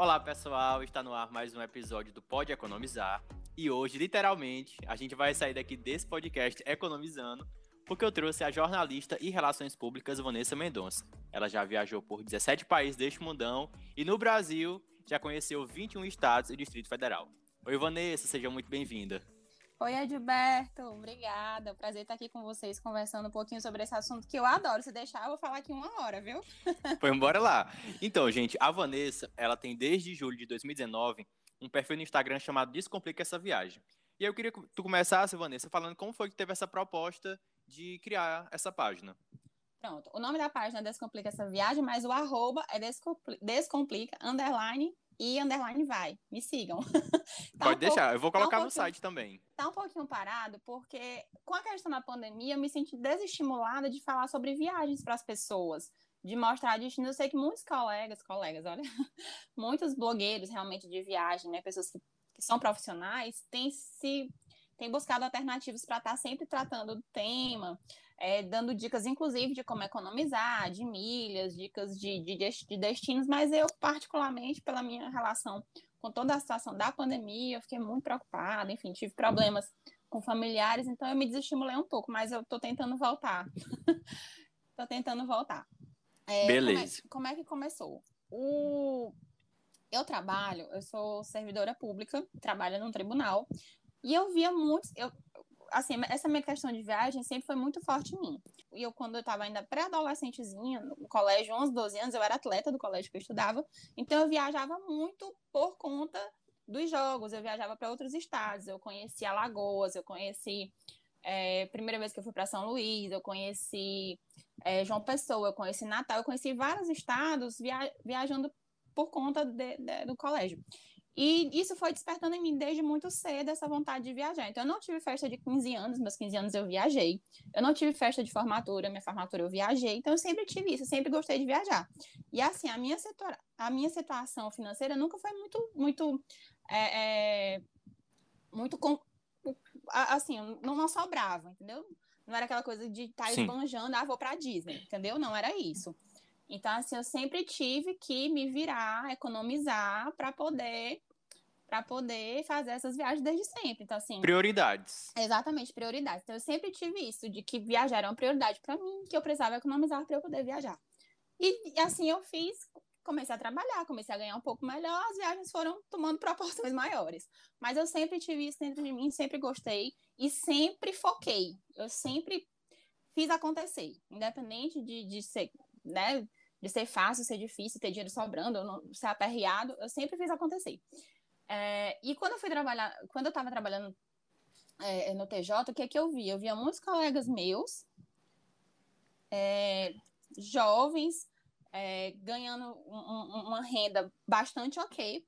Olá, pessoal, está no ar mais um episódio do Pode Economizar. E hoje, literalmente, a gente vai sair daqui desse podcast economizando, porque eu trouxe a jornalista e relações públicas Vanessa Mendonça. Ela já viajou por 17 países deste mundão e no Brasil já conheceu 21 estados e Distrito Federal. Oi, Vanessa, seja muito bem-vinda. Oi, Edilberto, obrigada. Prazer estar aqui com vocês conversando um pouquinho sobre esse assunto que eu adoro. Se deixar, eu vou falar aqui uma hora, viu? Pois bora lá. Então, gente, a Vanessa, ela tem desde julho de 2019 um perfil no Instagram chamado Descomplica essa viagem. E eu queria que tu começasse, Vanessa, falando como foi que teve essa proposta de criar essa página. Pronto, o nome da página é Descomplica essa viagem, mas o arroba é Descomplica, descomplica underline e underline vai. Me sigam. tá Pode um deixar, pouco, eu vou colocar tá um no site também. Tá um pouquinho parado, porque com a questão da pandemia, eu me senti desestimulada de falar sobre viagens para as pessoas, de mostrar destino. Eu sei que muitos colegas, colegas, olha, muitos blogueiros realmente de viagem, né, pessoas que, que são profissionais, têm se tem buscado alternativas para estar tá sempre tratando do tema, é, dando dicas, inclusive, de como economizar, de milhas, dicas de, de, de destinos, mas eu, particularmente, pela minha relação com toda a situação da pandemia, eu fiquei muito preocupada, enfim, tive problemas com familiares, então eu me desestimulei um pouco, mas eu estou tentando voltar. Estou tentando voltar. É, Beleza. Como é, como é que começou? O, eu trabalho, eu sou servidora pública, trabalho num tribunal, e eu via muitos. Eu, assim, essa minha questão de viagem sempre foi muito forte em mim. E eu, quando eu estava ainda pré-adolescentezinha, no colégio, 11, 12 anos, eu era atleta do colégio que eu estudava, então eu viajava muito por conta dos jogos. Eu viajava para outros estados, eu conheci Alagoas, eu conheci. É, primeira vez que eu fui para São Luís, eu conheci é, João Pessoa, eu conheci Natal, eu conheci vários estados via viajando por conta de, de, do colégio. E isso foi despertando em mim desde muito cedo essa vontade de viajar. Então, eu não tive festa de 15 anos, meus 15 anos eu viajei. Eu não tive festa de formatura, minha formatura eu viajei. Então, eu sempre tive isso, eu sempre gostei de viajar. E assim, a minha, situa a minha situação financeira nunca foi muito, muito, é, é, muito, com, assim, não, não sobrava, entendeu? Não era aquela coisa de estar tá esbanjando, ah, vou pra Disney, entendeu? Não era isso. Então, assim, eu sempre tive que me virar, economizar para poder para poder fazer essas viagens desde sempre. Então, assim. Prioridades. Exatamente, prioridades. Então, eu sempre tive isso, de que viajar era uma prioridade para mim, que eu precisava economizar para eu poder viajar. E, assim eu fiz, comecei a trabalhar, comecei a ganhar um pouco melhor, as viagens foram tomando proporções maiores. Mas eu sempre tive isso dentro de mim, sempre gostei e sempre foquei. Eu sempre fiz acontecer, independente de, de ser, né, de ser fácil, ser difícil, ter dinheiro sobrando, não, ser aperreado, eu sempre fiz acontecer. É, e quando eu fui trabalhar, quando eu estava trabalhando é, no TJ, o que é que eu via? Eu via muitos colegas meus, é, jovens, é, ganhando um, uma renda bastante ok,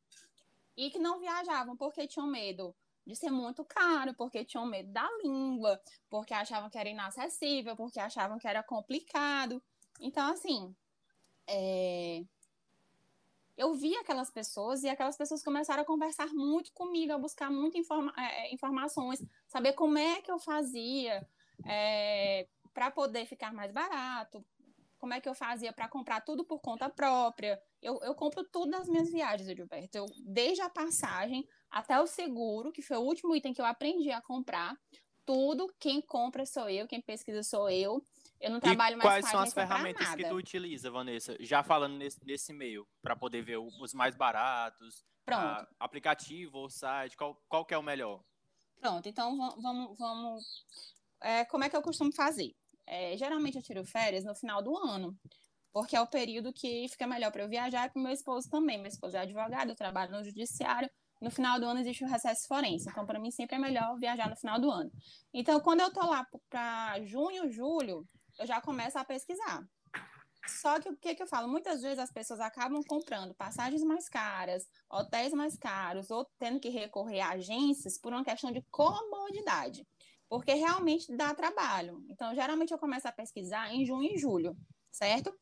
e que não viajavam porque tinham medo de ser muito caro, porque tinham medo da língua, porque achavam que era inacessível, porque achavam que era complicado. Então, assim, é, eu vi aquelas pessoas e aquelas pessoas começaram a conversar muito comigo, a buscar muitas informa é, é, informações, saber como é que eu fazia é, para poder ficar mais barato, como é que eu fazia para comprar tudo por conta própria. Eu, eu compro tudo nas minhas viagens, Edilberto. Eu, desde a passagem até o seguro, que foi o último item que eu aprendi a comprar, tudo, quem compra sou eu, quem pesquisa sou eu. Eu não trabalho e mais quais são as ferramentas que tu utiliza, Vanessa? Já falando nesse, nesse meio, para poder ver os mais baratos, Pronto. A, aplicativo ou site, qual, qual que é o melhor? Pronto, então vamos. vamos é, como é que eu costumo fazer? É, geralmente eu tiro férias no final do ano, porque é o período que fica melhor para eu viajar e para o meu esposo também. Meu esposo é advogado, eu trabalho no judiciário. No final do ano existe o recesso forense, então para mim sempre é melhor viajar no final do ano. Então, quando eu tô lá para junho, julho, eu já começo a pesquisar. Só que o que, que eu falo? Muitas vezes as pessoas acabam comprando passagens mais caras, hotéis mais caros, ou tendo que recorrer a agências por uma questão de comodidade, porque realmente dá trabalho. Então, geralmente eu começo a pesquisar em junho e julho, certo?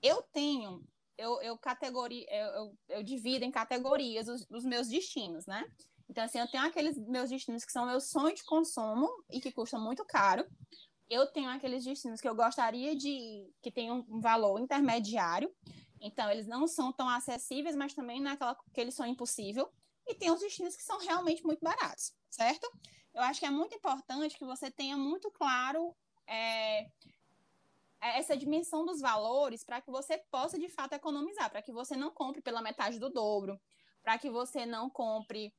Eu tenho, eu, eu, categoria, eu, eu, eu divido em categorias os, os meus destinos, né? Então, assim, eu tenho aqueles meus destinos que são meus sonhos de consumo e que custam muito caro eu tenho aqueles destinos que eu gostaria de que tenham um valor intermediário Então, eles não são tão acessíveis, mas também não é aquela que eles são impossível. E tem os destinos que são realmente muito baratos, certo? Eu acho que é muito importante que você tenha muito claro é, essa dimensão dos valores para que você possa de fato economizar, para que você não compre pela metade do dobro, para que você não compre.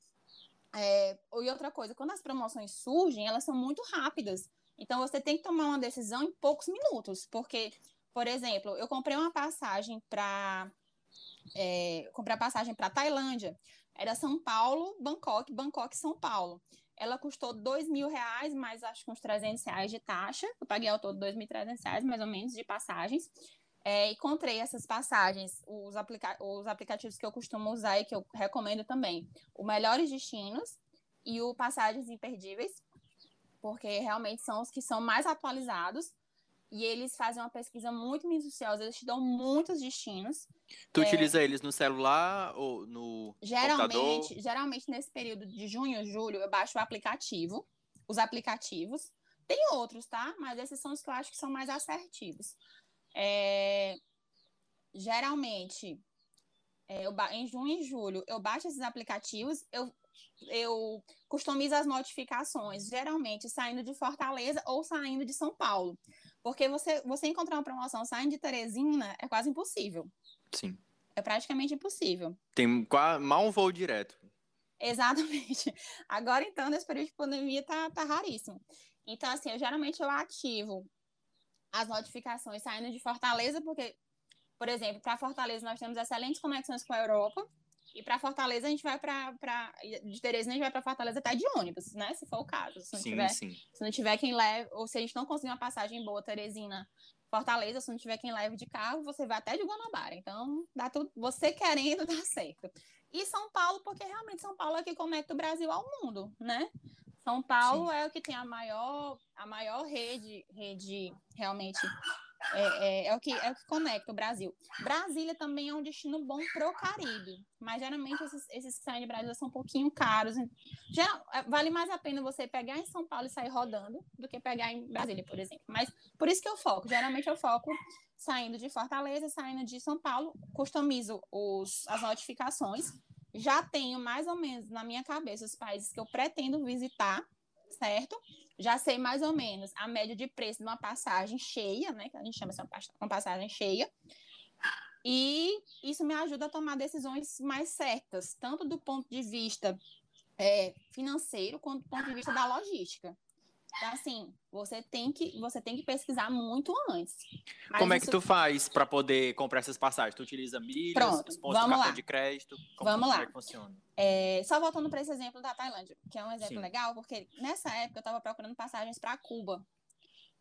É, e outra coisa, quando as promoções surgem, elas são muito rápidas. Então você tem que tomar uma decisão em poucos minutos, porque, por exemplo, eu comprei uma passagem para é, passagem para Tailândia. Era São Paulo, Bangkok, Bangkok, São Paulo. Ela custou dois mil reais, mais acho que uns 300 reais de taxa. Eu paguei ao todo dois mil reais, mais ou menos, de passagens. É, encontrei essas passagens, os, aplica os aplicativos que eu costumo usar e que eu recomendo também. O Melhores Destinos e o Passagens Imperdíveis, porque realmente são os que são mais atualizados e eles fazem uma pesquisa muito minuciosa, eles te dão muitos destinos. Tu é... utiliza eles no celular ou no geralmente, computador? Geralmente, nesse período de junho, julho, eu baixo o aplicativo, os aplicativos. Tem outros, tá? Mas esses são os que eu acho que são mais assertivos. É... Geralmente, é, eu, em junho e julho, eu baixo esses aplicativos, eu, eu customizo as notificações, geralmente saindo de Fortaleza ou saindo de São Paulo. Porque você, você encontrar uma promoção saindo de Teresina é quase impossível. Sim. É praticamente impossível. Tem mal um voo direto. Exatamente. Agora, então, nesse período de pandemia, tá, tá raríssimo. Então, assim, eu geralmente eu ativo as notificações saindo de Fortaleza, porque, por exemplo, para Fortaleza nós temos excelentes conexões com a Europa. E para Fortaleza a gente vai para de Teresina a gente vai para Fortaleza até de ônibus, né? Se for o caso. Se não sim, tiver, sim. Se não tiver quem leve, ou se a gente não conseguir uma passagem boa Teresina Fortaleza, se não tiver quem leve de carro, você vai até de Guanabara. Então, dá tudo, você querendo dá certo. E São Paulo, porque realmente São Paulo é que conecta o Brasil ao mundo, né? São Paulo Sim. é o que tem a maior, a maior rede, rede realmente é, é, é, o que, é o que conecta o Brasil. Brasília também é um destino bom pro Caribe, mas geralmente esses, esses que saem de Brasília são um pouquinho caros. Já, é, vale mais a pena você pegar em São Paulo e sair rodando do que pegar em Brasília, por exemplo. Mas por isso que eu foco. Geralmente eu foco saindo de Fortaleza, saindo de São Paulo, customizo os, as notificações. Já tenho mais ou menos na minha cabeça os países que eu pretendo visitar, certo? já sei mais ou menos a média de preço de uma passagem cheia, né? Que a gente chama de uma passagem cheia. E isso me ajuda a tomar decisões mais certas, tanto do ponto de vista é, financeiro quanto do ponto de vista da logística. Então, assim, você tem que, você tem que pesquisar muito antes. Mas Como é que isso... tu faz para poder comprar essas passagens? Tu utiliza milhas, Pronto, os pontos vamos de cartão lá. de crédito? Como, vamos como lá. É que funciona? É, só voltando para esse exemplo da Tailândia, que é um exemplo Sim. legal, porque nessa época eu estava procurando passagens para Cuba.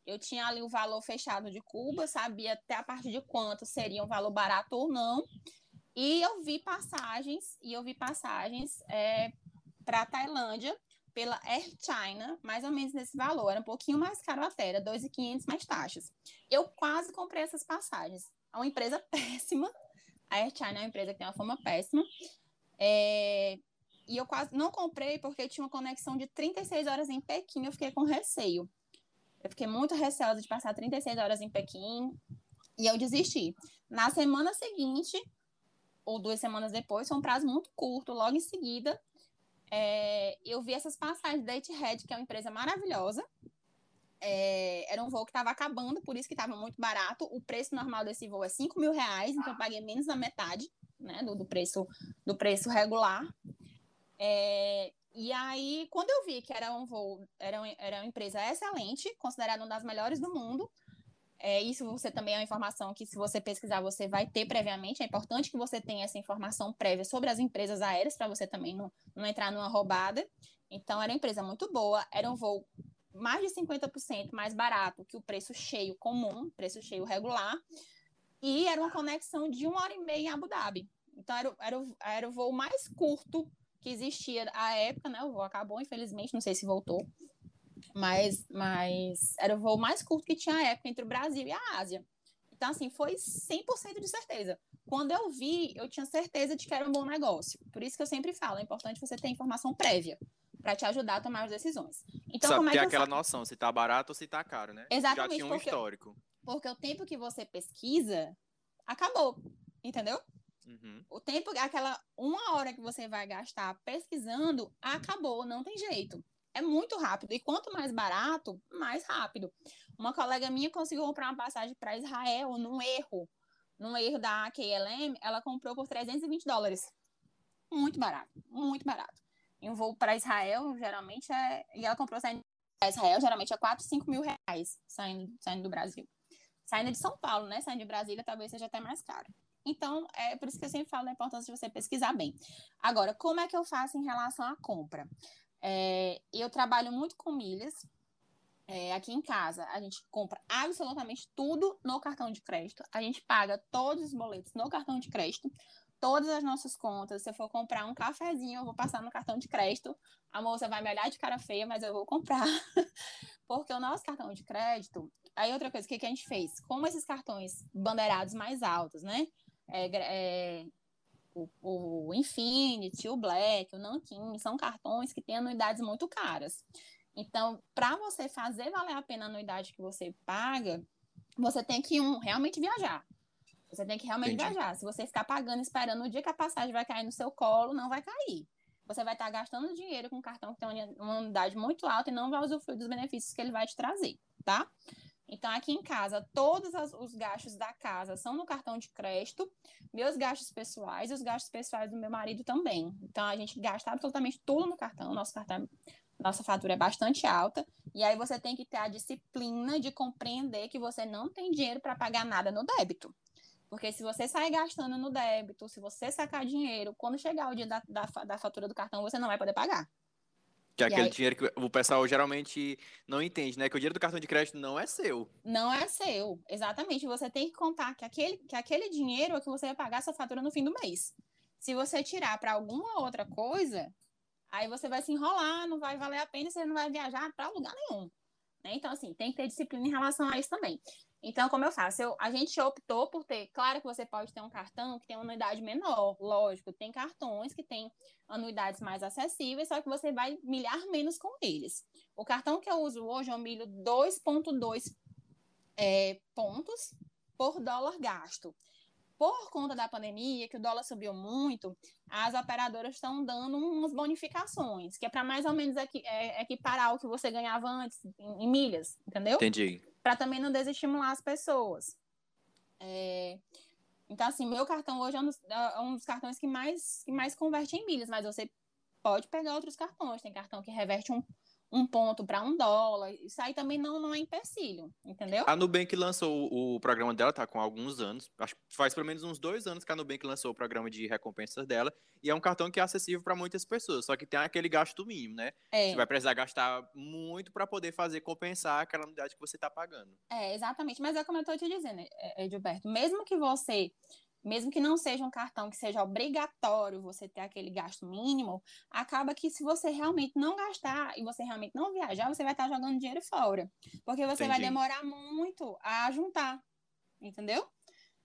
Eu tinha ali o valor fechado de Cuba, sabia até a partir de quanto seria um valor barato ou não. E eu vi passagens, e eu vi passagens é, para Tailândia pela Air China, mais ou menos nesse valor. Era um pouquinho mais caro até, era 2.500 mais taxas. Eu quase comprei essas passagens. É uma empresa péssima. A Air China é uma empresa que tem uma fama péssima. É... E eu quase não comprei porque tinha uma conexão de 36 horas em Pequim. Eu fiquei com receio. Eu fiquei muito receosa de passar 36 horas em Pequim. E eu desisti. Na semana seguinte, ou duas semanas depois, foi um prazo muito curto. Logo em seguida, é, eu vi essas passagens da Etihad, que é uma empresa maravilhosa. É, era um voo que estava acabando, por isso que estava muito barato. O preço normal desse voo é 5 mil reais, então eu paguei menos da metade né, do, do, preço, do preço regular. É, e aí, quando eu vi que era um voo, era, era uma empresa excelente, considerada uma das melhores do mundo, é, isso você também é uma informação que, se você pesquisar, você vai ter previamente. É importante que você tenha essa informação prévia sobre as empresas aéreas, para você também não, não entrar numa roubada. Então, era uma empresa muito boa, era um voo mais de 50% mais barato que o preço cheio comum, preço cheio regular, e era uma conexão de uma hora e meia em Abu Dhabi. Então, era, era, era o voo mais curto que existia à época, né? O voo acabou, infelizmente, não sei se voltou mas, mas era o voo mais curto que tinha à época entre o Brasil e a Ásia. Então, assim, foi 100% de certeza. Quando eu vi, eu tinha certeza de que era um bom negócio. Por isso que eu sempre falo, é importante você ter informação prévia para te ajudar a tomar as decisões. Então, Sabe como é ter que aquela noção, se tá barato ou se tá caro, né? Exatamente, Já tinha um porque- histórico. Porque o tempo que você pesquisa acabou. entendeu? Uhum. O tempo, aquela uma hora que você vai gastar pesquisando, acabou, não tem jeito. É muito rápido. E quanto mais barato, mais rápido. Uma colega minha conseguiu comprar uma passagem para Israel num erro. Num erro da KLM, ela comprou por 320 dólares. Muito barato, muito barato. E um voo para Israel, geralmente é. E ela comprou saindo para Israel, geralmente é 4, 5 mil reais saindo, saindo do Brasil. Saindo de São Paulo, né? Saindo de Brasília, talvez seja até mais caro. Então, é por isso que eu sempre falo da importância de você pesquisar bem. Agora, como é que eu faço em relação à compra? É, eu trabalho muito com milhas. É, aqui em casa, a gente compra absolutamente tudo no cartão de crédito. A gente paga todos os boletos no cartão de crédito todas as nossas contas. Se eu for comprar um cafezinho, eu vou passar no cartão de crédito. A moça vai me olhar de cara feia, mas eu vou comprar. Porque o nosso cartão de crédito. Aí, outra coisa, o que, que a gente fez? Como esses cartões bandeirados mais altos, né? É, é, o, o Infinity, o Black, o Nankin, são cartões que têm anuidades muito caras. Então, para você fazer valer a pena a anuidade que você paga, você tem que um, realmente viajar. Você tem que realmente Entendi. viajar. Se você ficar pagando, esperando o dia que a passagem vai cair no seu colo, não vai cair. Você vai estar gastando dinheiro com um cartão que tem uma unidade muito alta e não vai usufruir dos benefícios que ele vai te trazer, tá? Então, aqui em casa, todos os gastos da casa são no cartão de crédito, meus gastos pessoais e os gastos pessoais do meu marido também. Então, a gente gasta absolutamente tudo no cartão, nosso cartão, nossa fatura é bastante alta, e aí você tem que ter a disciplina de compreender que você não tem dinheiro para pagar nada no débito. Porque se você sair gastando no débito, se você sacar dinheiro, quando chegar o dia da, da, da fatura do cartão, você não vai poder pagar. Que é aquele aí... dinheiro que o pessoal geralmente não entende, né? Que o dinheiro do cartão de crédito não é seu. Não é seu, exatamente. Você tem que contar que aquele, que aquele dinheiro é que você vai pagar sua fatura no fim do mês. Se você tirar para alguma outra coisa, aí você vai se enrolar, não vai valer a pena, você não vai viajar para lugar nenhum. Né? Então, assim, tem que ter disciplina em relação a isso também. Então, como eu faço? Eu, a gente optou por ter. Claro que você pode ter um cartão que tem uma anuidade menor, lógico. Tem cartões que têm anuidades mais acessíveis, só que você vai milhar menos com eles. O cartão que eu uso hoje, eu milho 2,2 é, pontos por dólar gasto. Por conta da pandemia, que o dólar subiu muito, as operadoras estão dando umas bonificações, que é para mais ou menos é, equiparar o que você ganhava antes em, em milhas, entendeu? Entendi para também não desestimular as pessoas. É... Então, assim, meu cartão hoje é um, dos, é um dos, cartões que mais, que mais converte em milhas, mas você pode pegar outros cartões. Tem cartão que reverte um, um ponto para um dólar. Isso aí também não, não é empecilho, entendeu? A Nubank lançou o, o, programa dela, tá com alguns anos. Acho que faz pelo menos uns dois anos que a Nubank lançou o programa de recompensas dela. E é um cartão que é acessível para muitas pessoas, só que tem aquele gasto mínimo, né? É. Você vai precisar gastar muito para poder fazer compensar aquela unidade que você está pagando. É, exatamente. Mas é como eu estou te dizendo, Edilberto, mesmo que você mesmo que não seja um cartão que seja obrigatório você ter aquele gasto mínimo, acaba que se você realmente não gastar e você realmente não viajar, você vai estar jogando dinheiro fora. Porque você Entendi. vai demorar muito a juntar, entendeu?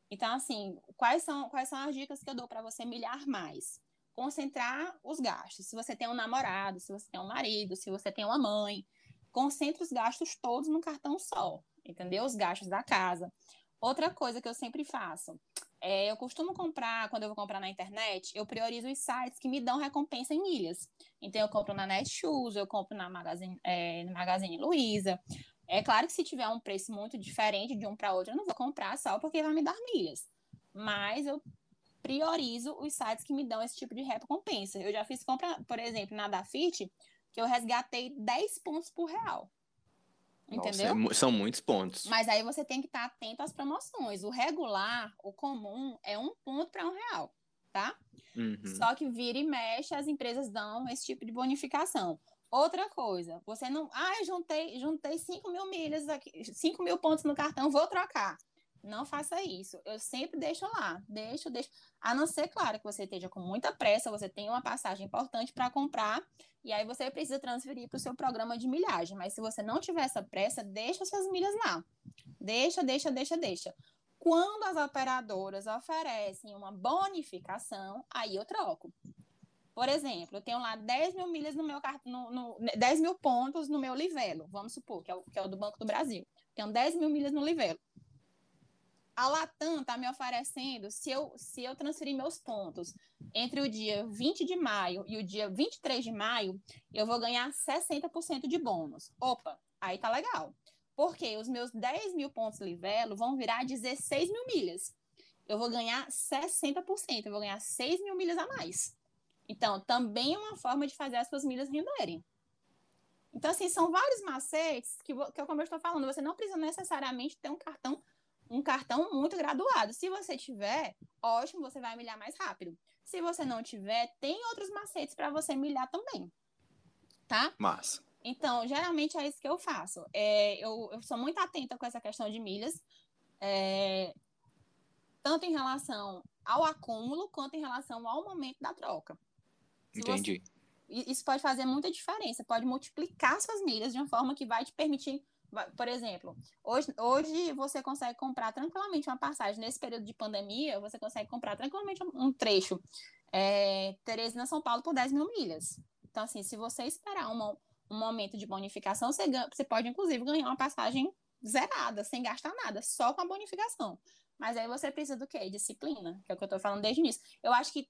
Então, assim, quais são, quais são as dicas que eu dou para você milhar mais? Concentrar os gastos. Se você tem um namorado, se você tem um marido, se você tem uma mãe, concentre os gastos todos num cartão só, entendeu? Os gastos da casa. Outra coisa que eu sempre faço, é, eu costumo comprar, quando eu vou comprar na internet, eu priorizo os sites que me dão recompensa em milhas. Então, eu compro na Netshoes, eu compro na Magazine, é, Magazine Luiza. É claro que se tiver um preço muito diferente de um para outro, eu não vou comprar só porque vai me dar milhas. Mas eu priorizo os sites que me dão esse tipo de recompensa. Eu já fiz compra, por exemplo, na Dafit, que eu resgatei 10 pontos por real. Entendeu? Nossa, é, são muitos pontos. Mas aí você tem que estar atento às promoções. O regular, o comum, é um ponto para um real, tá? Uhum. Só que vira e mexe, as empresas dão esse tipo de bonificação. Outra coisa, você não. Ah, eu juntei, juntei 5 mil milhas aqui, 5 mil pontos no cartão, vou trocar. Não faça isso. Eu sempre deixo lá. Deixo, deixo. A não ser, claro, que você esteja com muita pressa, você tem uma passagem importante para comprar, e aí você precisa transferir para o seu programa de milhagem. Mas se você não tiver essa pressa, deixa suas milhas lá. Deixa, deixa, deixa, deixa. Quando as operadoras oferecem uma bonificação, aí eu troco. Por exemplo, eu tenho lá 10 mil milhas no meu cartão, no, no, 10 mil pontos no meu Livelo, vamos supor, que é, o, que é o do Banco do Brasil. Tenho 10 mil milhas no Livelo. A Latam tá me oferecendo, se eu, se eu transferir meus pontos entre o dia 20 de maio e o dia 23 de maio, eu vou ganhar 60% de bônus. Opa, aí tá legal. Porque os meus 10 mil pontos Livelo vão virar 16 mil milhas. Eu vou ganhar 60%, eu vou ganhar 6 mil milhas a mais. Então, também é uma forma de fazer as suas milhas renderem. Então, assim, são vários macetes que, que como eu estou falando, você não precisa necessariamente ter um cartão um cartão muito graduado. Se você tiver, ótimo, você vai milhar mais rápido. Se você não tiver, tem outros macetes para você milhar também. Tá? Massa. Então, geralmente é isso que eu faço. É, eu, eu sou muito atenta com essa questão de milhas, é, tanto em relação ao acúmulo quanto em relação ao momento da troca. Se Entendi. Você, isso pode fazer muita diferença, pode multiplicar suas milhas de uma forma que vai te permitir por exemplo, hoje, hoje você consegue comprar tranquilamente uma passagem. Nesse período de pandemia, você consegue comprar tranquilamente um trecho é, Teresina São Paulo por 10 mil milhas. Então, assim, se você esperar uma, um momento de bonificação, você, ganha, você pode, inclusive, ganhar uma passagem zerada, sem gastar nada, só com a bonificação. Mas aí você precisa do quê? Disciplina, que é o que eu estou falando desde o início. Eu acho que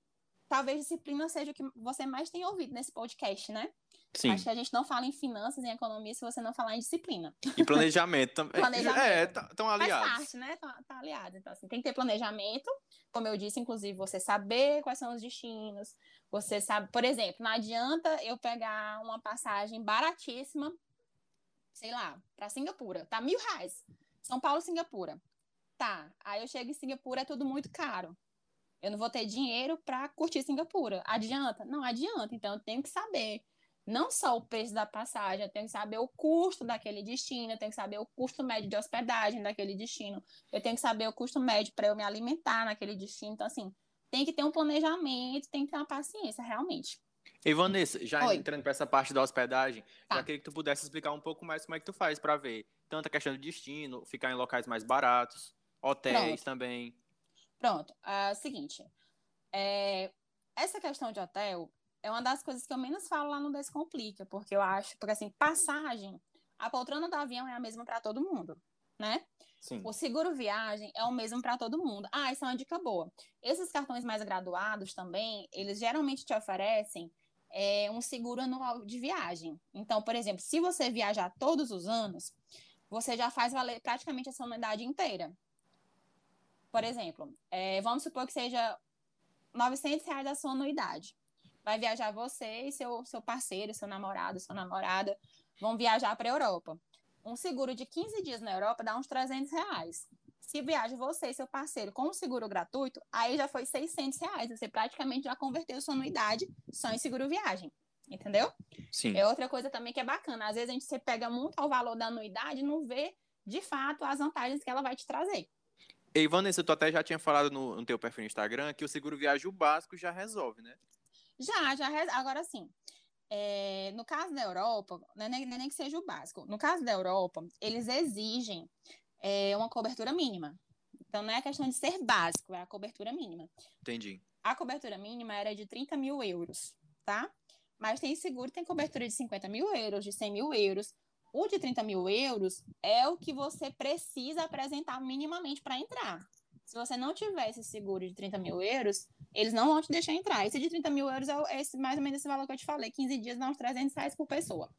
talvez disciplina seja o que você mais tem ouvido nesse podcast, né? Sim. Acho que a gente não fala em finanças, em economia, se você não falar em disciplina. E planejamento também. planejamento. É, estão tá, aliados. Faz parte, né? Tá, tá aliado. Então, assim, tem que ter planejamento. Como eu disse, inclusive, você saber quais são os destinos. Você sabe, por exemplo, não adianta eu pegar uma passagem baratíssima, sei lá, para Singapura. Tá mil reais. São Paulo, Singapura. Tá. Aí eu chego em Singapura, é tudo muito caro. Eu não vou ter dinheiro para curtir Singapura. Adianta? Não adianta. Então, eu tenho que saber não só o preço da passagem, eu tenho que saber o custo daquele destino, eu tenho que saber o custo médio de hospedagem daquele destino, eu tenho que saber o custo médio para eu me alimentar naquele destino. Então, assim, tem que ter um planejamento, tem que ter uma paciência, realmente. E Vanessa, já Oi. entrando para essa parte da hospedagem, tá. já queria que tu pudesse explicar um pouco mais como é que tu faz para ver tanto a questão do destino, ficar em locais mais baratos, hotéis Pronto. também. Pronto, é o seguinte, é, essa questão de hotel, é uma das coisas que eu menos falo lá no Descomplica, porque eu acho, porque assim, passagem, a poltrona do avião é a mesma para todo mundo, né? Sim. O seguro viagem é o mesmo para todo mundo. Ah, isso é uma dica boa. Esses cartões mais graduados também, eles geralmente te oferecem é, um seguro anual de viagem. Então, por exemplo, se você viajar todos os anos, você já faz valer praticamente a sua anuidade inteira. Por exemplo, é, vamos supor que seja 900 reais a sua anuidade vai viajar você e seu, seu parceiro, seu namorado, sua namorada, vão viajar para a Europa. Um seguro de 15 dias na Europa dá uns 300 reais. Se viaja você e seu parceiro com um seguro gratuito, aí já foi 600 reais. Você praticamente já converteu sua anuidade só em seguro viagem. Entendeu? Sim. É outra coisa também que é bacana. Às vezes a gente se pega muito ao valor da anuidade e não vê, de fato, as vantagens que ela vai te trazer. E Vanessa, tu até já tinha falado no, no teu perfil no Instagram que o seguro viagem o básico já resolve, né? Já, já. Agora sim. É, no caso da Europa, não é nem, nem que seja o básico. No caso da Europa, eles exigem é, uma cobertura mínima. Então, não é questão de ser básico, é a cobertura mínima. Entendi. A cobertura mínima era de 30 mil euros, tá? Mas tem seguro, tem cobertura de 50 mil euros, de 100 mil euros. O de 30 mil euros é o que você precisa apresentar minimamente para entrar. Se você não tiver esse seguro de 30 mil euros, eles não vão te deixar entrar. Esse de 30 mil euros é esse, mais ou menos esse valor que eu te falei. 15 dias dá uns 300 reais por pessoa.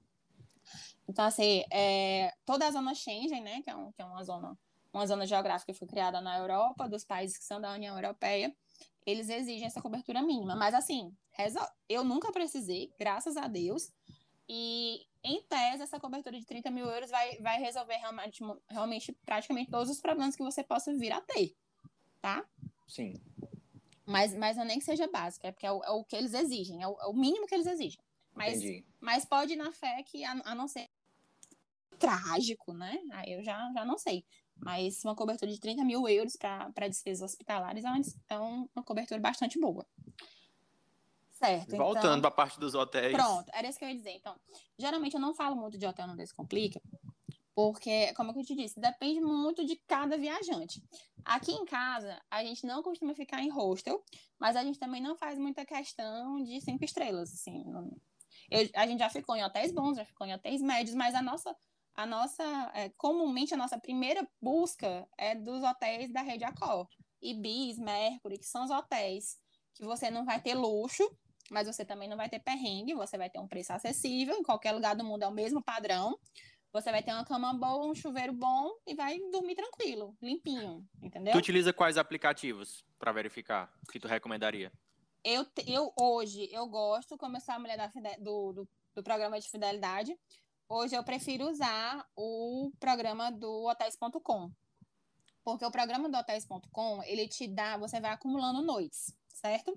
Então, assim, é, toda a zona Schengen, né, que é, um, que é uma zona uma zona geográfica que foi criada na Europa, dos países que são da União Europeia, eles exigem essa cobertura mínima. Mas, assim, eu nunca precisei, graças a Deus, e, em tese, essa cobertura de 30 mil euros vai, vai resolver realmente, realmente praticamente todos os problemas que você possa vir a ter tá? Sim. Mas, mas não nem que seja básico, é porque é o, é o que eles exigem, é o, é o, mínimo que eles exigem. Mas, Entendi. mas pode ir na fé que, a, a, não ser trágico, né? Aí eu já, já não sei. Mas uma cobertura de 30 mil euros para despesas hospitalares é uma, é uma cobertura bastante boa. Certo. Voltando então, para a parte dos hotéis. Pronto, era isso que eu ia dizer. Então, geralmente eu não falo muito de hotel no Descomplica, porque, como eu te disse, depende muito de cada viajante. Aqui em casa, a gente não costuma ficar em hostel, mas a gente também não faz muita questão de cinco estrelas, assim. Eu, a gente já ficou em hotéis bons, já ficou em hotéis médios, mas a nossa, a nossa, é, comumente a nossa primeira busca é dos hotéis da rede Accor. Ibis, Mercury, que são os hotéis que você não vai ter luxo, mas você também não vai ter perrengue, você vai ter um preço acessível, em qualquer lugar do mundo é o mesmo padrão. Você vai ter uma cama boa, um chuveiro bom e vai dormir tranquilo, limpinho, entendeu? Tu utiliza quais aplicativos para verificar que tu recomendaria? Eu, eu hoje, eu gosto, como eu sou a mulher da, do, do, do programa de fidelidade, hoje eu prefiro usar o programa do hotéis.com. Porque o programa do hotéis.com, ele te dá, você vai acumulando noites certo?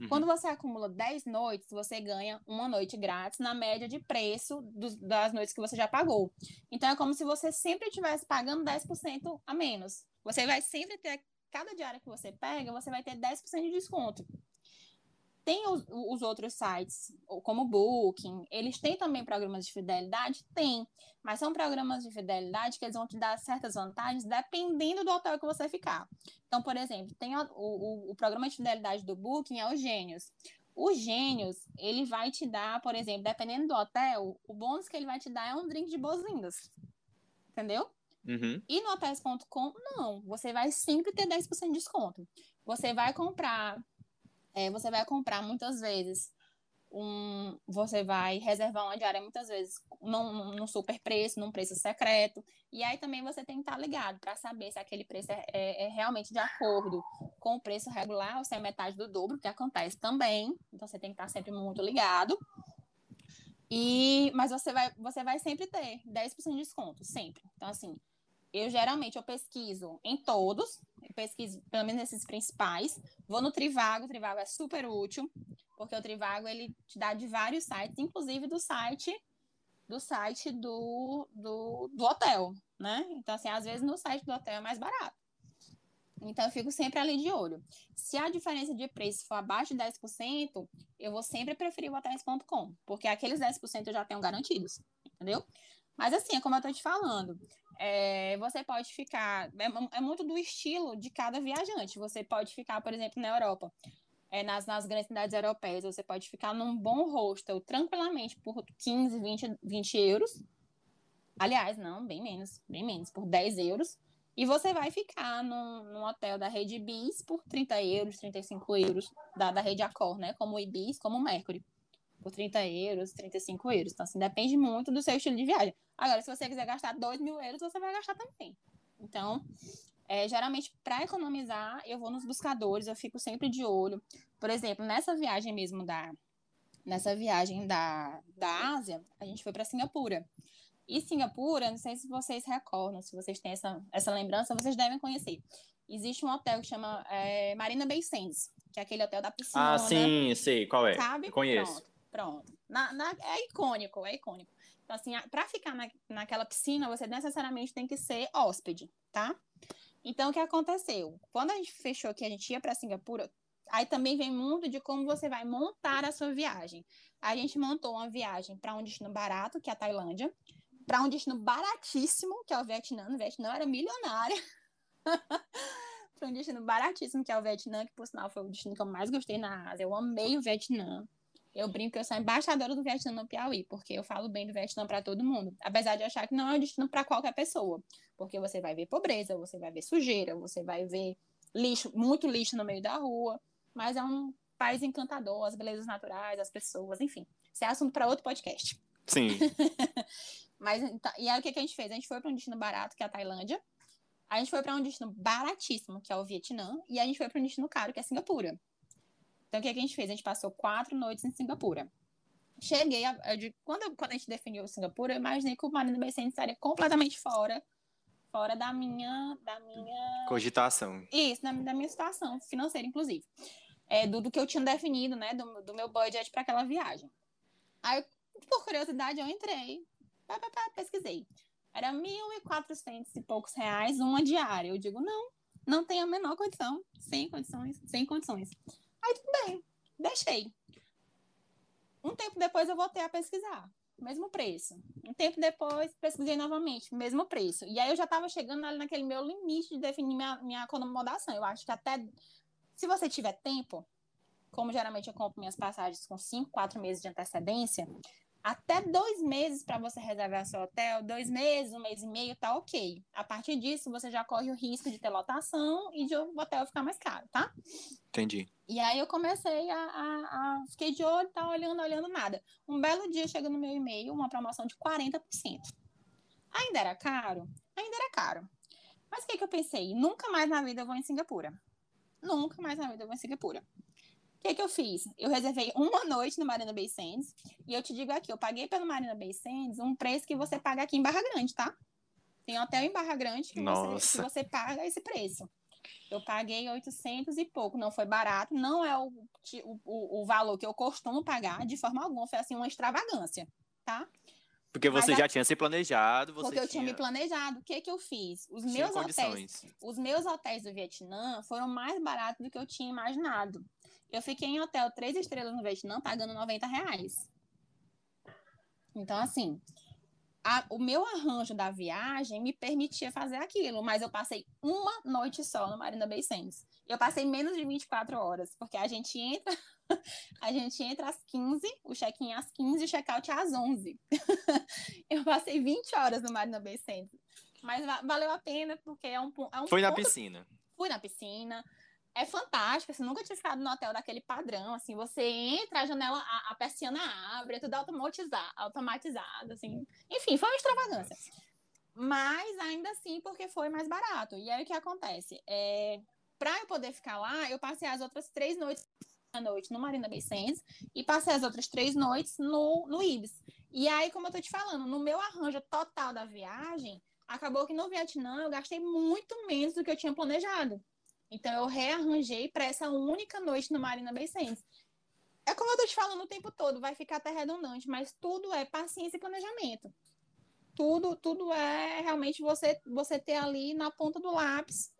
Uhum. Quando você acumula 10 noites, você ganha uma noite grátis na média de preço dos, das noites que você já pagou. Então é como se você sempre estivesse pagando 10% a menos. Você vai sempre ter, cada diária que você pega, você vai ter 10% de desconto. Tem os, os, outros sites, como o Booking, eles têm também programas de fidelidade? Tem, mas são programas de fidelidade que eles vão te dar certas vantagens dependendo do hotel que você ficar. Então, por exemplo, tem o, o, o programa de fidelidade do Booking é o Gênios. O Gênios, ele vai te dar, por exemplo, dependendo do hotel, o bônus que ele vai te dar é um drink de boas-vindas. Entendeu? Uhum. E no hotels.com, não. Você vai sempre ter 10% de desconto. Você vai comprar é, você vai comprar muitas vezes um, você vai reservar uma diária muitas vezes num, num super preço, num preço secreto. E aí também você tem que estar ligado para saber se aquele preço é, é, é, realmente de acordo com o preço regular ou se é metade do dobro, que acontece também. Então você tem que estar sempre muito ligado. E, mas você vai, você vai sempre ter 10% de desconto, sempre. Então, assim, eu geralmente eu pesquiso em todos, pesquiso pelo menos esses principais. Vou no Trivago, o Trivago é super útil, porque o Trivago ele te dá de vários sites, inclusive do site do site do, do, do hotel, né? Então, assim, às vezes no site do hotel é mais barato. Então, eu fico sempre ali de olho. Se a diferença de preço for abaixo de 10%, eu vou sempre preferir o hotéis.com, porque aqueles 10% eu já tenho garantidos, entendeu? Mas assim, é como eu tô te falando, é, você pode ficar. É, é, muito do estilo de cada viajante. Você pode ficar, por exemplo, na Europa. É, nas, nas grandes cidades europeias, você pode ficar num bom hostel tranquilamente por 15, 20, 20 euros. Aliás, não, bem menos, bem menos, por 10 euros. E você vai ficar num, num hotel da rede Ibis por 30 euros, 35 euros, da, da rede Accor, né? Como o Ibis, como o Mercury por 30 euros, 35 euros. Então, assim, depende muito do seu estilo de viagem. Agora, se você quiser gastar 2 mil euros, você vai gastar também. Então, é, geralmente, para economizar, eu vou nos buscadores, eu fico sempre de olho. Por exemplo, nessa viagem mesmo da. Nessa viagem da, da Ásia, a gente foi para Singapura. E Singapura, não sei se vocês recordam, se vocês têm essa, essa lembrança, vocês devem conhecer. Existe um hotel que chama é, Marina Bay Sands, que é aquele hotel da piscina. Ah, sim, sei, qual é? Sabe? Conheço. Pronto. Pronto. Na, na, é icônico, é icônico. Então, assim, para ficar na, naquela piscina, você necessariamente tem que ser hóspede, tá? Então, o que aconteceu? Quando a gente fechou que a gente ia para Singapura, aí também vem muito de como você vai montar a sua viagem. A gente montou uma viagem para um destino barato, que é a Tailândia, para um destino baratíssimo, que é o Vietnã. O Vietnã era milionário. para um destino baratíssimo, que é o Vietnã, que por sinal foi o destino que eu mais gostei na Ásia. Eu amei o Vietnã. Eu brinco que eu sou embaixadora do Vietnã no Piauí, porque eu falo bem do Vietnã para todo mundo. Apesar de achar que não é um destino para qualquer pessoa. Porque você vai ver pobreza, você vai ver sujeira, você vai ver lixo, muito lixo no meio da rua. Mas é um país encantador, as belezas naturais, as pessoas, enfim. Isso é assunto para outro podcast. Sim. mas, então, e aí o que, que a gente fez? A gente foi para um destino barato, que é a Tailândia. A gente foi para um destino baratíssimo, que é o Vietnã. E a gente foi para um destino caro, que é Singapura. Então, o que, é que a gente fez? A gente passou quatro noites em Singapura. Cheguei, a, de, quando, quando a gente definiu Singapura, eu imaginei que o Marina Bay Sands estaria completamente fora fora da minha da minha cogitação. Isso, da, da minha situação financeira, inclusive. É, do, do que eu tinha definido, né, do, do meu budget para aquela viagem. Aí, por curiosidade, eu entrei, pá, pá, pá, pesquisei. Era 1.400 e poucos reais uma diária. Eu digo, não, não tem a menor condição, sem condições, sem condições. Aí tudo bem, deixei. Um tempo depois eu voltei a pesquisar, mesmo preço. Um tempo depois pesquisei novamente, mesmo preço. E aí eu já estava chegando ali naquele meu limite de definir minha, minha acomodação. Eu acho que até se você tiver tempo, como geralmente eu compro minhas passagens com 5, 4 meses de antecedência, Até dois meses para você reservar seu hotel, dois meses, um mês e meio, tá ok. A partir disso, você já corre o risco de ter lotação e de o hotel ficar mais caro, tá? Entendi. E aí eu comecei a, a, a fiquei de olho, tá olhando, olhando nada. Um belo dia chega no meu e-mail uma promoção de 40%. Ainda era caro? Ainda era caro. Mas o que, que eu pensei? Nunca mais na vida eu vou em Singapura. Nunca mais na vida eu vou em Singapura. O que, que eu fiz? Eu reservei uma noite no Marina Bay Sands. E eu te digo aqui, eu paguei pelo Marina Bay Sands um preço que você paga aqui em Barra Grande, tá? Tem hotel em Barra Grande que, você, que você paga esse preço. Eu paguei 800 e pouco, não foi barato, não é o, o, o valor que eu costumo pagar de forma alguma, foi assim uma extravagância, tá? Porque você Mas já a... tinha se planejado. porque eu tinha... tinha me planejado. O que que eu fiz? Os meus hotéis, os meus hotéis do Vietnã foram mais baratos do que eu tinha imaginado. Eu fiquei em hotel três estrelas no Vietnã pagando 90 reais. Então, assim, a, o meu arranjo da viagem me permitia fazer aquilo, mas eu passei uma noite só no Marina Bay Sands. Eu passei menos de 24 horas, porque a gente entra, a gente entra às 15, o check-in às 15 e o check-out às 11. eu passei 20 horas no Marina Bay Sands. Mas valeu a pena, porque é um, é um Foi ponto... na piscina. Fui na piscina é fantástico, assim, nunca tinha ficado no hotel daquele padrão, assim, você entra, a janela, a, a persiana abre, é tudo automatizado, automatizado, assim, enfim, foi uma extravagância. Mas ainda assim, porque foi mais barato. E aí o que acontece? É, para eu poder ficar lá, eu passei as outras três noites à noite no Marina Bay Sands e passei as outras três noites no, no Ibis. E aí, como eu tô te falando, no meu arranjo total da viagem, acabou que no Vietnã eu gastei muito menos do que eu tinha planejado. Então eu rearranjei para essa única noite no Marina Bay Sands. É como eu tô te falando o tempo todo, vai ficar até redundante, mas tudo é paciência e planejamento. Tudo, tudo é realmente você você ter ali na ponta do lápis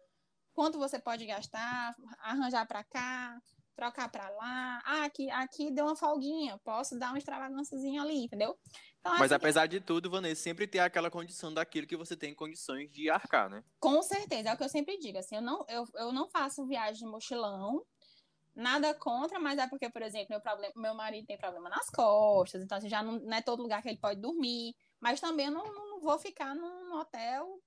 quanto você pode gastar, arranjar para cá, trocar para lá. Ah, aqui, aqui deu uma folguinha, posso dar uma extravagânciazinha ali, entendeu? Então, Mas apesar de tudo, Vanessa, sempre tem aquela condição daquilo que você tem condições de arcar, né? Com certeza, é o que eu sempre digo. Assim, eu não, eu, eu não faço viagem de mochilão, nada contra, mas é porque, por exemplo, meu, problema, meu marido tem problema nas costas, então assim, já não, não, é todo lugar que ele pode dormir. Mas também eu não, não vou ficar num hotel.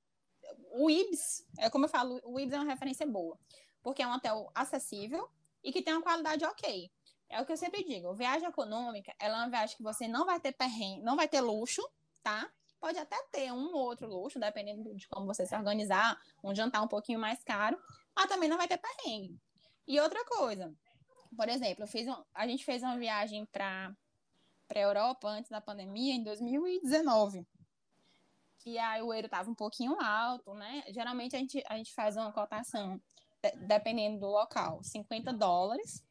O Ibis, é como eu falo, o Ibis é uma referência boa, porque é um hotel acessível e que tem uma qualidade ok. É o que eu sempre digo, viagem econômica, ela é uma viagem que você não vai ter perrengue, não vai ter luxo, tá? Pode até ter um ou outro luxo, dependendo de como você se organizar, um jantar um pouquinho mais caro, mas também não vai ter perrengue. E outra coisa, por exemplo, eu fiz um, a gente fez uma viagem para para Europa antes da pandemia em 2019. E aí o euro estava um pouquinho alto, né? Geralmente a gente, a gente faz uma cotação, dependendo do local, 50 dólares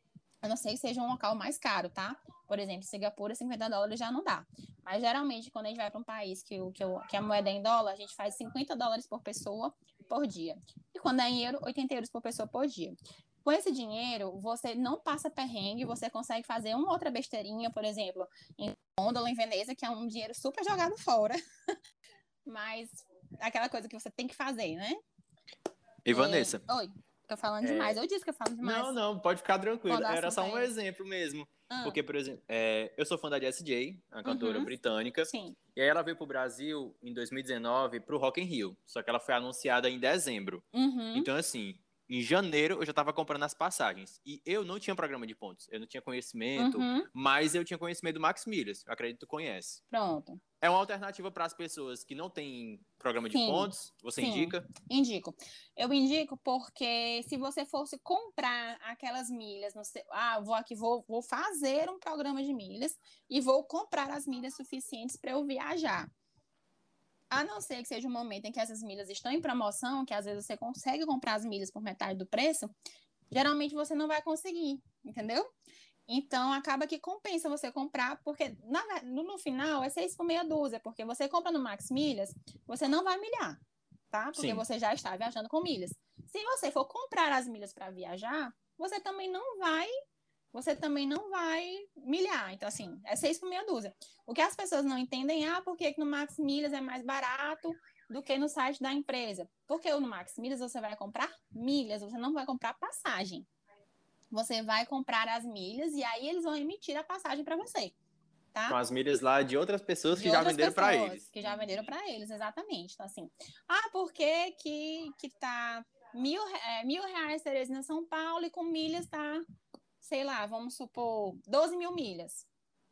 a não ser que seja um local mais caro, tá? Por exemplo, Singapura, 50 dólares já não dá. Mas geralmente, quando a gente vai para um país que, o, que, o, que a moeda é em dólar, a gente faz 50 dólares por pessoa por dia. E quando é em euro, 80 euros por pessoa por dia. Com esse dinheiro, você não passa perrengue, você consegue fazer uma outra besteirinha, por exemplo, em Gondola, em Veneza, que é um dinheiro super jogado fora. Mas aquela coisa que você tem que fazer, né? E Vanessa? É... Oi. Tô falando é... demais. Eu disse que eu falo demais. Não, não, pode ficar tranquilo. Era só um exemplo mesmo. Ah. Porque, por exemplo, é, eu sou fã da Jessie J, a cantora uhum. britânica. Sim. E aí ela veio pro Brasil em 2019 pro Rock in Rio. Só que ela foi anunciada em dezembro. Uhum. Então, assim, em janeiro eu já estava comprando as passagens. E eu não tinha programa de pontos. Eu não tinha conhecimento, uhum. mas eu tinha conhecimento do Max Milhas. Eu acredito que tu conhece. Pronto. É uma alternativa para as pessoas que não têm programa de Sim. pontos? Você Sim. indica? Indico. Eu indico porque se você fosse comprar aquelas milhas, no seu, ah, vou aqui, vou, vou fazer um programa de milhas e vou comprar as milhas suficientes para eu viajar. A não ser que seja um momento em que essas milhas estão em promoção, que às vezes você consegue comprar as milhas por metade do preço, geralmente você não vai conseguir, entendeu? Então, acaba que compensa você comprar, porque na, no, no, final é seis por meia dúzia, porque você compra no Max Milhas, você não vai milhar, tá? Porque Sim. você já está viajando com milhas. Se você for comprar as milhas para viajar, você também não vai, você também não vai milhar. Então, assim, é seis por meia dúzia. O que as pessoas não entendem, ah, por que no Max Milhas é mais barato do que no site da empresa? Porque no Max Milhas você vai comprar milhas, você não vai comprar passagem. Você vai comprar as milhas e aí eles vão emitir a passagem para você. Tá? Com as milhas lá de outras pessoas De que já venderam para eles. Que já venderam para eles, exatamente. Então, assim, ah, por que que, que tá mil, é, mil reais Teresina São Paulo e com milhas tá, sei lá, vamos supor, 12 mil milhas,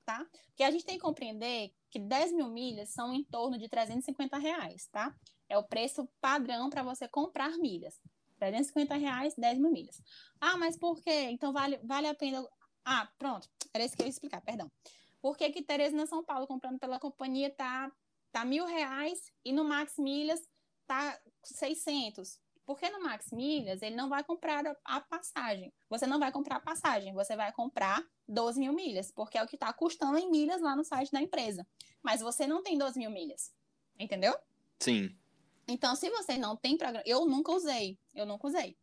tá? Porque a gente tem que compreender que 10 mil milhas são em torno de 350 reais, tá? É o preço padrão para você comprar milhas. 350 reais, 10 mil milhas. Ah, mas por quê? Então vale, vale a pena. Ah, pronto. Era isso que eu ia explicar, perdão. Por que, que Teresina São Paulo, comprando pela companhia, tá, tá mil reais e no Max Milhas tá 600? Porque no Max Milhas ele não vai comprar a, passagem. Você não vai comprar a passagem, você vai comprar 12 mil milhas, porque é o que está custando em milhas lá no site da empresa. Mas você não tem 12 mil milhas. Entendeu? Sim. Então, se você não tem programa. Eu nunca usei. Eu nunca usei.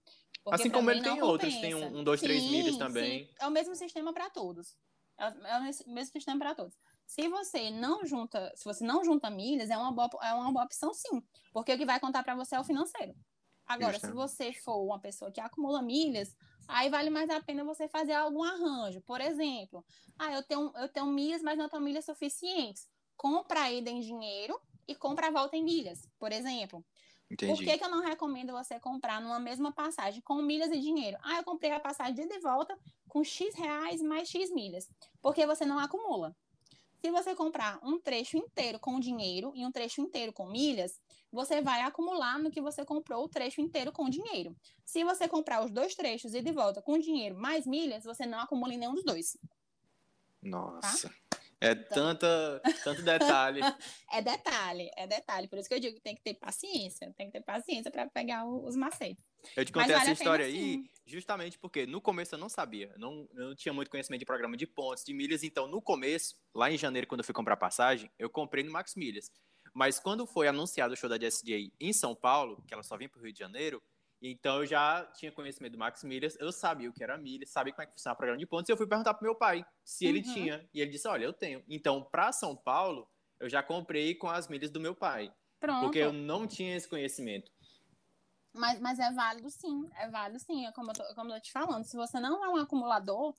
Assim como ele tem não outros, compensa. tem um, um dois, três Sim, milhas sim. também. É o mesmo sistema para todos. É o é mesmo sistema para todos. Se você não junta, se você não junta milhas, é uma boa, é uma boa opção sim, porque o que vai contar para você é o financeiro. Agora, se Justamente. você for uma pessoa que acumula milhas, aí vale mais a pena você fazer algum arranjo. Por exemplo, ah, eu tenho, eu tenho milhas, mas não tenho milhas suficientes. Compra a ida em dinheiro e compra a volta em milhas, por exemplo. Entendi. Por que, que eu não recomendo você comprar numa mesma passagem com milhas e dinheiro? Ah, eu comprei a passagem de ida e volta com X reais mais X milhas. Porque você não acumula. Se você comprar um trecho inteiro com dinheiro e um trecho inteiro com milhas, você vai acumular no que você comprou o trecho inteiro com dinheiro. Se você comprar os dois trechos e volta com dinheiro mais milhas, você não acumula em nenhum dos dois. Nossa. É Então. tanta, tanto detalhe. É detalhe, é detalhe. Por isso que eu digo que tem que ter paciência. Tem que ter paciência para pegar os macetes. Eu te Mas contei vale essa história aí sim. justamente porque no começo eu não sabia. Não, eu não tinha muito conhecimento de programa de pontos, de milhas. Então, no começo, lá em janeiro, quando eu fui comprar passagem, eu comprei no Max Milhas. Mas quando foi anunciado o show da JSJ em São Paulo, que ela só vinha para o Rio de Janeiro, então eu já tinha conhecimento do Max Milhas, eu sabia o que era milhas, sabia como é que funcionava o programa de pontos, e eu fui perguntar pro meu pai se ele Uhum. tinha. E ele disse: Olha, eu tenho. Então, para São Paulo, eu já comprei com as milhas do meu pai, Pronto. porque eu não tinha esse conhecimento. Mas, mas é válido sim, é válido sim, é como eu, tô, como eu tô te falando. Se você não é um acumulador,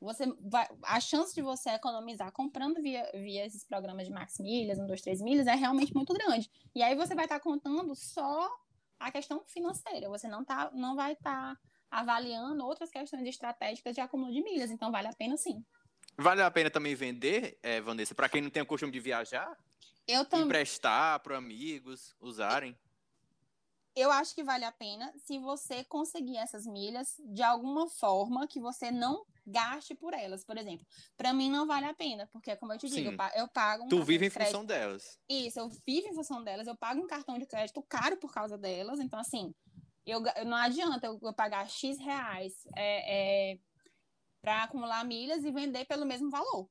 você vai, a chance de você economizar comprando via, via esses programas de Max Milhas, 1, 2, 3 milhas, é realmente muito grande. E aí você vai estar contando só a questão financeira, você não, tá, não vai estar avaliando outras questões estratégicas de acúmulo de milhas, então vale a pena sim. Vale a pena também vender, é, Vanessa, para quem não tem o costume de viajar, Eu também. emprestar para amigos usarem. eu acho que vale a pena se você conseguir essas milhas de alguma forma que você não gaste por elas. Por exemplo, para mim não vale a pena, porque como eu te digo, Sim. eu pa- eu pago um Tu vive em função delas. Isso, eu vivo em função delas, eu pago um cartão de crédito caro por causa delas, então assim, eu, ga- não adianta eu, eu pagar X reais é, para acumular milhas e vender pelo mesmo valor.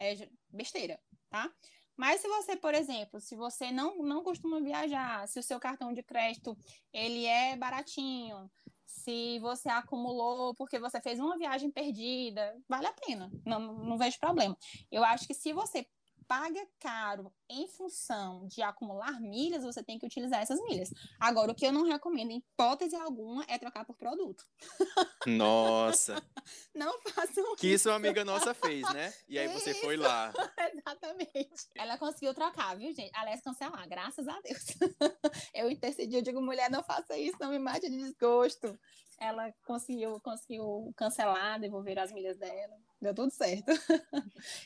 É besteira, tá? Mas se você, por exemplo, se você não, não costuma viajar, se o seu cartão de crédito ele é baratinho, se você acumulou porque você fez uma viagem perdida, vale a pena, não, não vejo problema. Eu acho que se você paga caro em função de acumular milhas, você tem que utilizar essas milhas. Agora, o que eu não recomendo, em hipótese alguma, é trocar por produto. Nossa. Não façam Que isso uma amiga nossa fez, né? E aí você foi lá. Exatamente. Ela conseguiu trocar, viu, gente? Aliás, cancelar, graças a Deus. Eu intercedi, eu digo, mulher, não faça isso, não me mate de desgosto. Ela conseguiu, conseguiu cancelar, devolver as milhas dela. Deu tudo certo.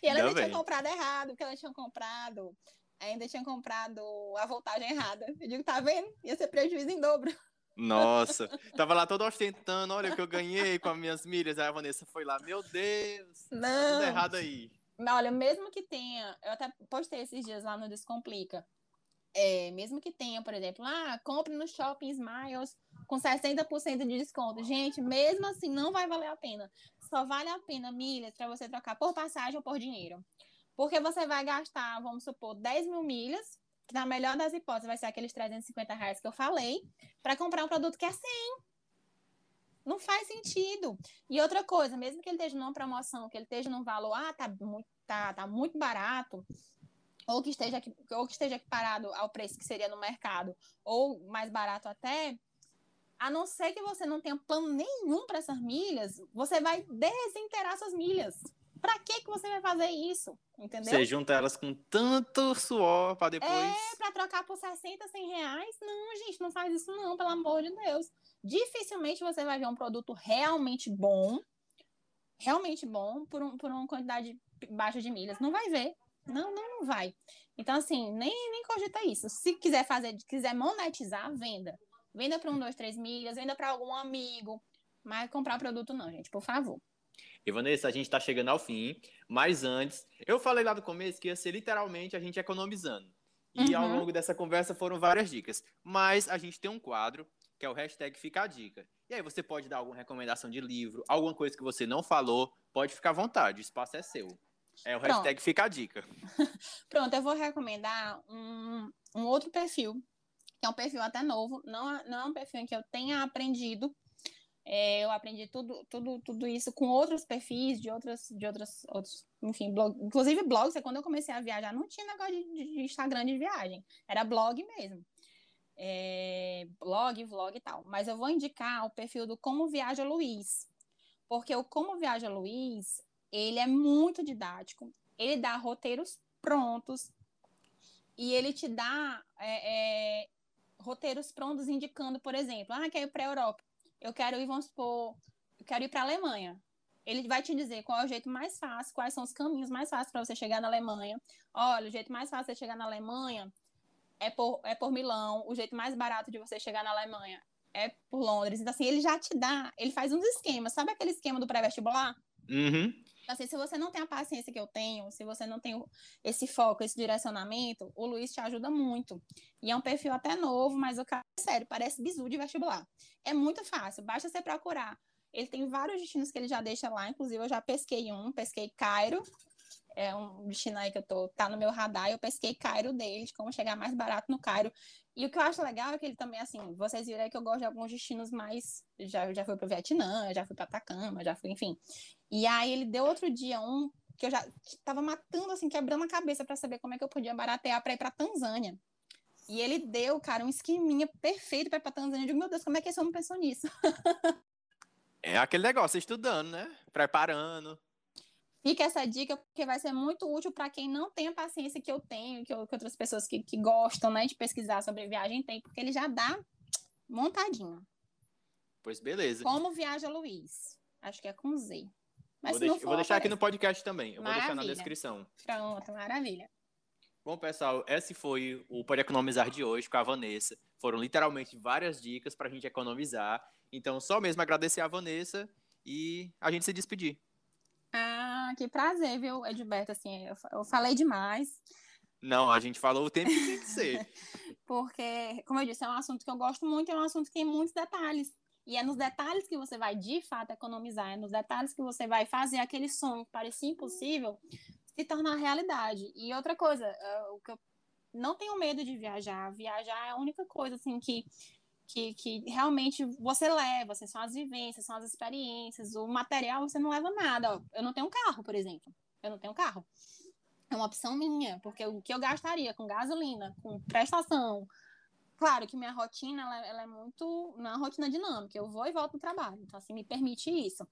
E ela tinha comprado errado, porque ela tinha comprado, ainda tinha comprado a voltagem errada. Eu digo, tá vendo? Ia ser prejuízo em dobro. Nossa. Tava lá todo ostentando, olha o que eu ganhei com as minhas milhas. Aí a Vanessa foi lá, meu Deus, tá Não. tudo errado aí. Mas olha, mesmo que tenha, eu até postei esses dias lá no Descomplica. É, mesmo que tenha, por exemplo, ah, compre no Shopping Smiles com 60% de desconto. Gente, mesmo assim, não vai valer a pena. Só vale a pena milhas para você trocar por passagem ou por dinheiro. Porque você vai gastar, vamos supor, 10 mil milhas, que na melhor das hipóteses vai ser aqueles 350 reais que eu falei, para comprar um produto que é 100. Não faz sentido. E outra coisa, mesmo que ele esteja numa promoção, que ele esteja num valor, ah, tá muito, tá, tá muito barato, ou que esteja ou que esteja equiparado ao preço que seria no mercado, ou mais barato até, a não ser que você não tenha plano nenhum para essas milhas, você vai desinteirar suas milhas. Pra que que você vai fazer isso? Entendeu? Você junta elas com tanto suor pra depois. É, pra trocar por 60, 100 reais? Não, gente, não faz isso não, pelo amor de Deus. Dificilmente você vai ver um produto realmente bom, realmente bom, por, um, por uma quantidade baixa de milhas. Não vai ver. Não, não, não vai. Então, assim, nem, nem cogita isso. Se quiser fazer, quiser monetizar, venda. Venda para um, dois, três milhas, venda para algum amigo. Mas comprar produto não, gente, por favor. E Vanessa, a gente está chegando ao fim, mas antes, eu falei lá no começo que ia ser literalmente a gente economizando. E uhum. ao longo dessa conversa foram várias dicas. Mas a gente tem um quadro que é o hashtag Fica a Dica. E aí você pode dar alguma recomendação de livro, alguma coisa que você não falou, pode ficar à vontade, o espaço é seu. É o Pronto. hashtag Fica a Dica. Pronto, eu vou recomendar um, um outro perfil, que é um perfil até novo, não, é, não é um perfil em que eu tenha aprendido, é, eu aprendi tudo, tudo, tudo isso com outros perfis de outras, de outras, outros, enfim, blog, inclusive blogs. Quando eu comecei a viajar, não tinha negócio de, de Instagram de viagem, era blog mesmo é, blog, vlog e tal. Mas eu vou indicar o perfil do Como Viaja Luiz, porque o Como Viaja Luiz, ele é muito didático, ele dá roteiros prontos e ele te dá é, é, roteiros prontos indicando, por exemplo, ah, quero ir para a Europa, eu quero ir, vamos supor, eu quero ir para a Alemanha. Ele vai te dizer qual é o jeito mais fácil, quais são os caminhos mais fáceis para você chegar na Alemanha. Olha, o jeito mais fácil de chegar na Alemanha é por, é por Milão, o jeito mais barato de você chegar na Alemanha é por Londres. Então, assim, ele já te dá, ele faz uns esquemas. Sabe aquele esquema do pré-vestibular? Uhum. Então, assim, se você não tem a paciência que eu tenho, se você não tem esse foco, esse direcionamento, o Luiz te ajuda muito. E é um perfil até novo, mas o cara, sério, parece bizu de vestibular. É muito fácil, basta você procurar. Ele tem vários destinos que ele já deixa lá, inclusive eu já pesquei um, pesquei Cairo, é um destino aí que eu tô, tá no meu radar, eu pesquei Cairo dele, de como chegar mais barato no Cairo. E o que eu acho legal é que ele também, assim, vocês viram aí que eu gosto de alguns destinos mais. Já, já fui pro Vietnã, já fui pra Atacama, já fui, enfim. E aí ele deu outro dia um que eu já tava matando, assim, quebrando a cabeça para saber como é que eu podia baratear pra ir pra Tanzânia. E ele deu, cara, um esqueminha perfeito pra ir pra Tanzânia. Eu digo, meu Deus, como é que esse homem pensou nisso? é aquele negócio, estudando, né? Preparando. Fica essa dica, porque vai ser muito útil para quem não tem a paciência que eu tenho, que, eu, que outras pessoas que, que gostam né, de pesquisar sobre viagem têm, porque ele já dá montadinho. Pois beleza. Como viaja Luiz? Acho que é com Z. Mas vou, deixar, for, vou deixar aqui no podcast também. Eu maravilha. vou deixar na descrição. Pronto, maravilha. Bom, pessoal, esse foi o Pode Economizar de hoje com a Vanessa. Foram literalmente várias dicas para a gente economizar. Então, só mesmo agradecer a Vanessa e a gente se despedir. Ah, que prazer, viu, Edilberto? Assim, eu, eu falei demais. Não, a gente falou o tempo que tem que ser. Porque, como eu disse, é um assunto que eu gosto muito, é um assunto que tem muitos detalhes. E é nos detalhes que você vai, de fato, economizar, é nos detalhes que você vai fazer aquele sonho que parecia impossível se tornar realidade. E outra coisa, uh, o que eu não tenho medo de viajar. Viajar é a única coisa, assim, que que, que realmente você leva, assim, são as vivências, são as experiências, o material você não leva nada. Eu não tenho carro, por exemplo. Eu não tenho carro. É uma opção minha, porque o que eu gastaria com gasolina, com prestação. Claro que minha rotina ela, ela é muito. Não é uma rotina dinâmica, eu vou e volto do trabalho, então assim, me permite isso.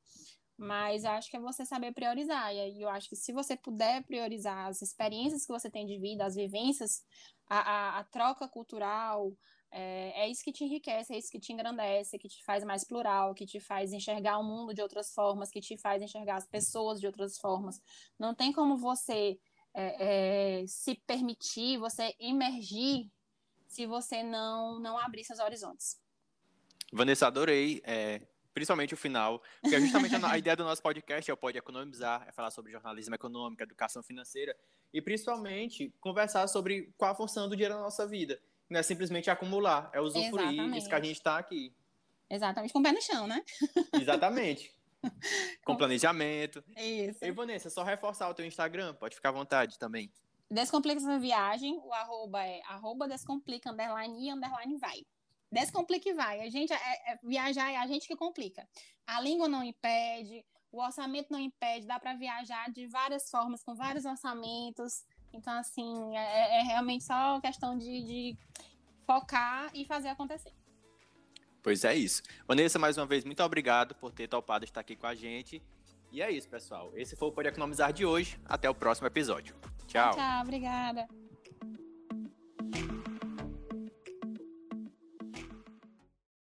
Mas acho que é você saber priorizar. E aí eu acho que se você puder priorizar as experiências que você tem de vida, as vivências, a, a, a troca cultural, é, é, isso que te enriquece, é isso que te engrandece, que te faz mais plural, que te faz enxergar o mundo de outras formas, que te faz enxergar as pessoas de outras formas. Não tem como você é, é, se permitir, você emergir, se você não, não abrir seus horizontes. Vanessa, adorei, é, principalmente o final, porque é justamente a, ideia do nosso podcast é o Pode Economizar, é falar sobre jornalismo econômico, educação financeira, e principalmente conversar sobre qual a função do dinheiro na nossa vida não é simplesmente acumular, é usufruir Exatamente. isso que a gente está aqui. Exatamente, com o pé no chão, né? Exatamente. com planejamento. Isso. E Vanessa, só reforçar o teu Instagram, pode ficar à vontade também. Descomplica essa viagem, o arroba é arroba descomplica, underline e underline vai. Descomplica e vai. A gente, é, é, viajar é a gente que complica. A língua não impede, o orçamento não impede, dá para viajar de várias formas, com vários orçamentos. Então, assim, é, é realmente só questão de, de focar e fazer acontecer. Pois é isso. Vanessa, mais uma vez, muito obrigado por ter topado estar aqui com a gente. E é isso, pessoal. Esse foi o Pode Economizar de hoje. Até o próximo episódio. Tchau. Tchau, obrigada.